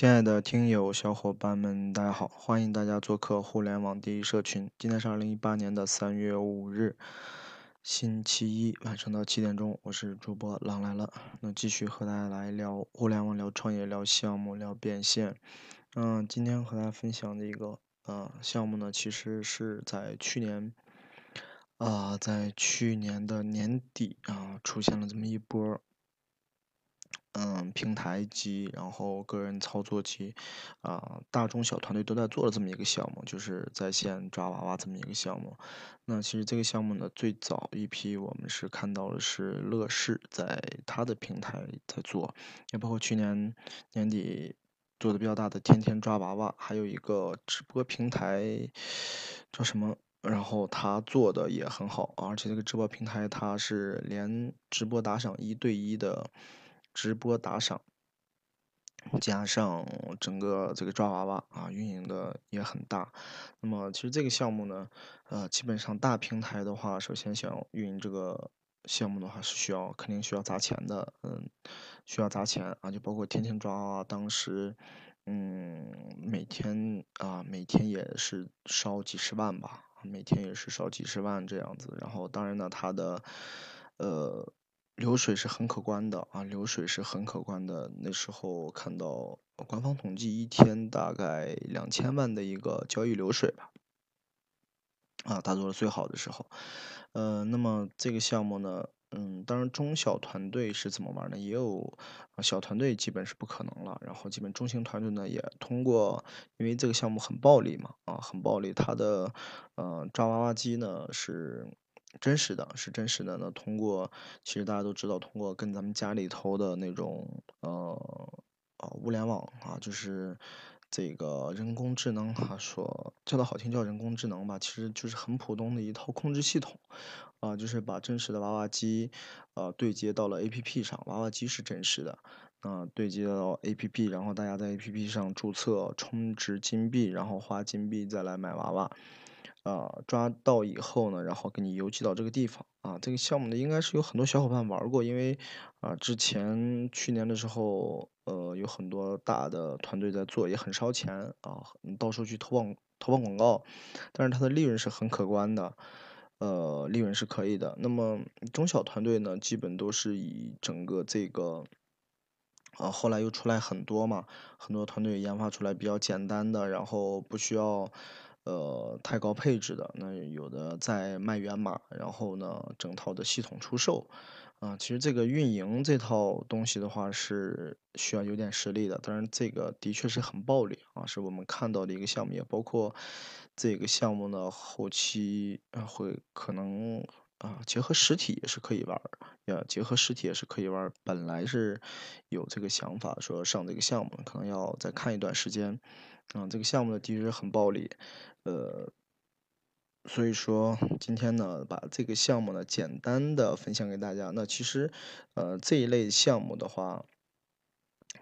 亲爱的听友小伙伴们，大家好！欢迎大家做客互联网第一社群。今天是二零一八年的三月五日，星期一晚上的七点钟，我是主播狼来了。那继续和大家来聊互联网、聊创业、聊项目、聊变现。嗯，今天和大家分享的一个呃项目呢，其实是在去年啊，在去年的年底啊，出现了这么一波。嗯，平台级，然后个人操作级，啊，大中小团队都在做的这么一个项目，就是在线抓娃娃这么一个项目。那其实这个项目呢，最早一批我们是看到的是乐视在它的平台在做，也包括去年年底做的比较大的天天抓娃娃，还有一个直播平台叫什么，然后他做的也很好，而且这个直播平台它是连直播打赏一对一的。直播打赏，加上整个这个抓娃娃啊，运营的也很大。那么其实这个项目呢，呃，基本上大平台的话，首先想运营这个项目的话，是需要肯定需要砸钱的，嗯，需要砸钱啊，就包括天天抓娃娃，当时，嗯，每天啊，每天也是烧几十万吧，每天也是烧几十万这样子。然后当然呢，它的，呃。流水是很可观的啊，流水是很可观的。那时候看到官方统计，一天大概两千万的一个交易流水吧，啊，他做的最好的时候。呃，那么这个项目呢，嗯，当然中小团队是怎么玩呢？也有小团队基本是不可能了，然后基本中型团队呢也通过，因为这个项目很暴利嘛，啊，很暴利，它的呃抓娃娃机呢是。真实的是真实的呢。通过，其实大家都知道，通过跟咱们家里头的那种呃呃物联网啊，就是这个人工智能哈，说叫的好听叫人工智能吧，其实就是很普通的一套控制系统啊，就是把真实的娃娃机呃对接到了 APP 上，娃娃机是真实的啊，对接到 APP，然后大家在 APP 上注册充值金币，然后花金币再来买娃娃。啊，抓到以后呢，然后给你邮寄到这个地方啊。这个项目呢，应该是有很多小伙伴玩过，因为啊，之前去年的时候，呃，有很多大的团队在做，也很烧钱啊。你到时候去投放投放广告，但是它的利润是很可观的，呃，利润是可以的。那么中小团队呢，基本都是以整个这个啊，后来又出来很多嘛，很多团队研发出来比较简单的，然后不需要。呃，太高配置的那有的在卖源码，然后呢，整套的系统出售，啊，其实这个运营这套东西的话是需要有点实力的。当然，这个的确是很暴利啊，是我们看到的一个项目，也包括这个项目呢后期会可能啊结合实体也是可以玩儿，要结合实体也是可以玩儿。本来是有这个想法说上这个项目，可能要再看一段时间。啊，这个项目呢的确很暴利，呃，所以说今天呢把这个项目呢简单的分享给大家。那其实，呃，这一类项目的话，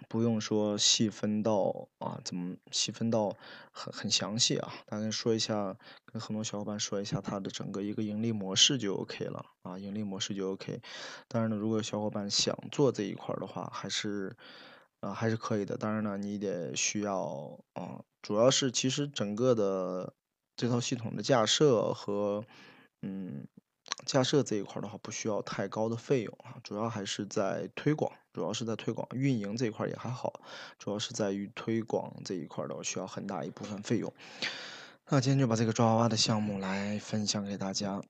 不用说细分到啊，怎么细分到很很详细啊？大概说一下，跟很多小伙伴说一下它的整个一个盈利模式就 OK 了啊，盈利模式就 OK。当然呢，如果小伙伴想做这一块的话，还是。啊，还是可以的。当然呢，你得需要啊，主要是其实整个的这套系统的架设和嗯架设这一块的话，不需要太高的费用啊。主要还是在推广，主要是在推广运营这一块也还好，主要是在于推广这一块的，需要很大一部分费用。那今天就把这个抓娃娃的项目来分享给大家。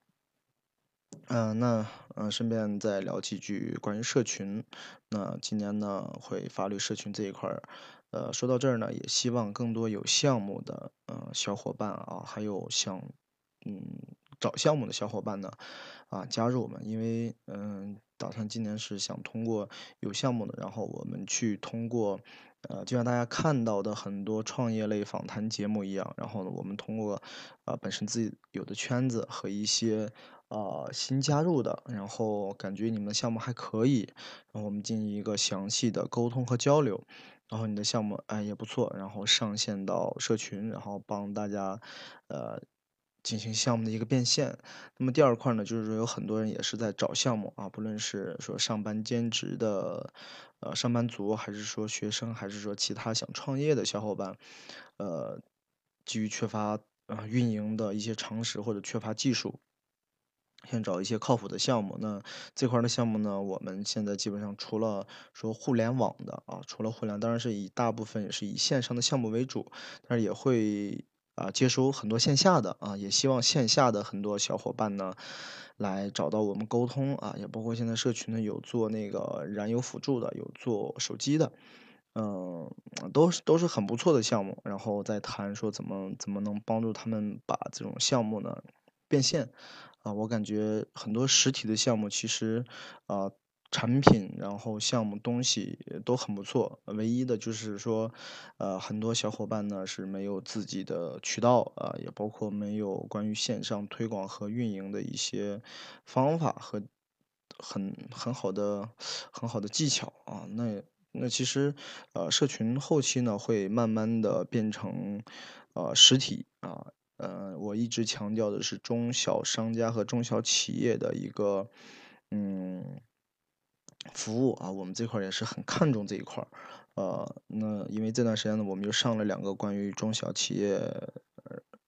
嗯，那嗯，顺便再聊几句关于社群。那今年呢，会发力社群这一块儿。呃，说到这儿呢，也希望更多有项目的呃小伙伴啊，还有想嗯找项目的小伙伴呢，啊加入我们。因为嗯，打算今年是想通过有项目的，然后我们去通过呃，就像大家看到的很多创业类访谈节目一样，然后呢，我们通过啊本身自己有的圈子和一些。啊，新加入的，然后感觉你们的项目还可以，然后我们进行一个详细的沟通和交流，然后你的项目哎也不错，然后上线到社群，然后帮大家呃进行项目的一个变现。那么第二块呢，就是说有很多人也是在找项目啊，不论是说上班兼职的呃上班族，还是说学生，还是说其他想创业的小伙伴，呃，基于缺乏啊运营的一些常识或者缺乏技术。先找一些靠谱的项目。那这块的项目呢，我们现在基本上除了说互联网的啊，除了互联，当然是以大部分也是以线上的项目为主，但是也会啊接收很多线下的啊，也希望线下的很多小伙伴呢来找到我们沟通啊，也包括现在社群呢有做那个燃油辅助的，有做手机的，嗯，都是都是很不错的项目。然后再谈说怎么怎么能帮助他们把这种项目呢变现。啊，我感觉很多实体的项目其实，啊，产品然后项目东西都很不错，唯一的就是说，呃，很多小伙伴呢是没有自己的渠道啊，也包括没有关于线上推广和运营的一些方法和很很好的很好的技巧啊。那那其实，呃，社群后期呢会慢慢的变成，呃，实体啊。呃，我一直强调的是中小商家和中小企业的一个嗯服务啊，我们这块也是很看重这一块儿。呃，那因为这段时间呢，我们又上了两个关于中小企业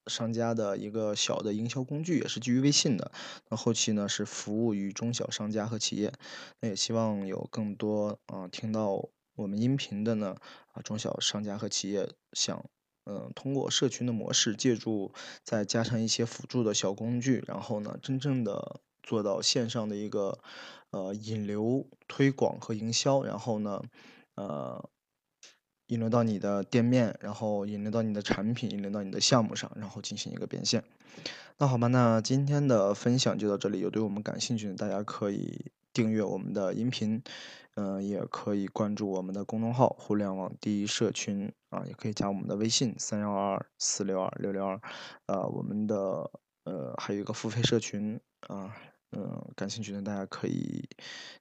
商家的一个小的营销工具，也是基于微信的。那后期呢是服务于中小商家和企业，那也希望有更多啊听到我们音频的呢啊中小商家和企业想。嗯，通过社群的模式，借助再加上一些辅助的小工具，然后呢，真正的做到线上的一个呃引流、推广和营销，然后呢，呃，引流到你的店面，然后引流到你的产品，引流到你的项目上，然后进行一个变现。那好吧，那今天的分享就到这里。有对我们感兴趣的，大家可以订阅我们的音频。嗯，也可以关注我们的公众号“互联网第一社群”啊，也可以加我们的微信三幺二四六二六六二，呃，我们的还有一个付费社群啊，嗯，感兴趣的大家可以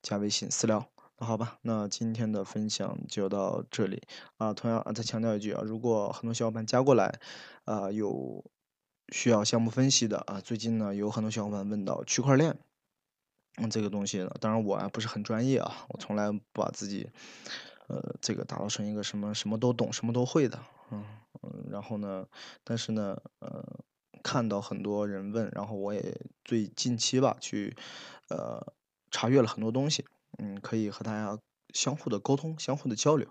加微信私聊。那好吧，那今天的分享就到这里啊。同样啊，再强调一句啊，如果很多小伙伴加过来啊，有需要项目分析的啊，最近呢有很多小伙伴问到区块链。嗯，这个东西呢，当然我啊不是很专业啊，我从来不把自己，呃，这个打造成一个什么什么都懂、什么都会的，嗯嗯，然后呢，但是呢，呃，看到很多人问，然后我也最近期吧去，呃，查阅了很多东西，嗯，可以和大家相互的沟通、相互的交流，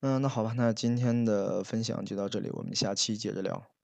嗯，那好吧，那今天的分享就到这里，我们下期接着聊。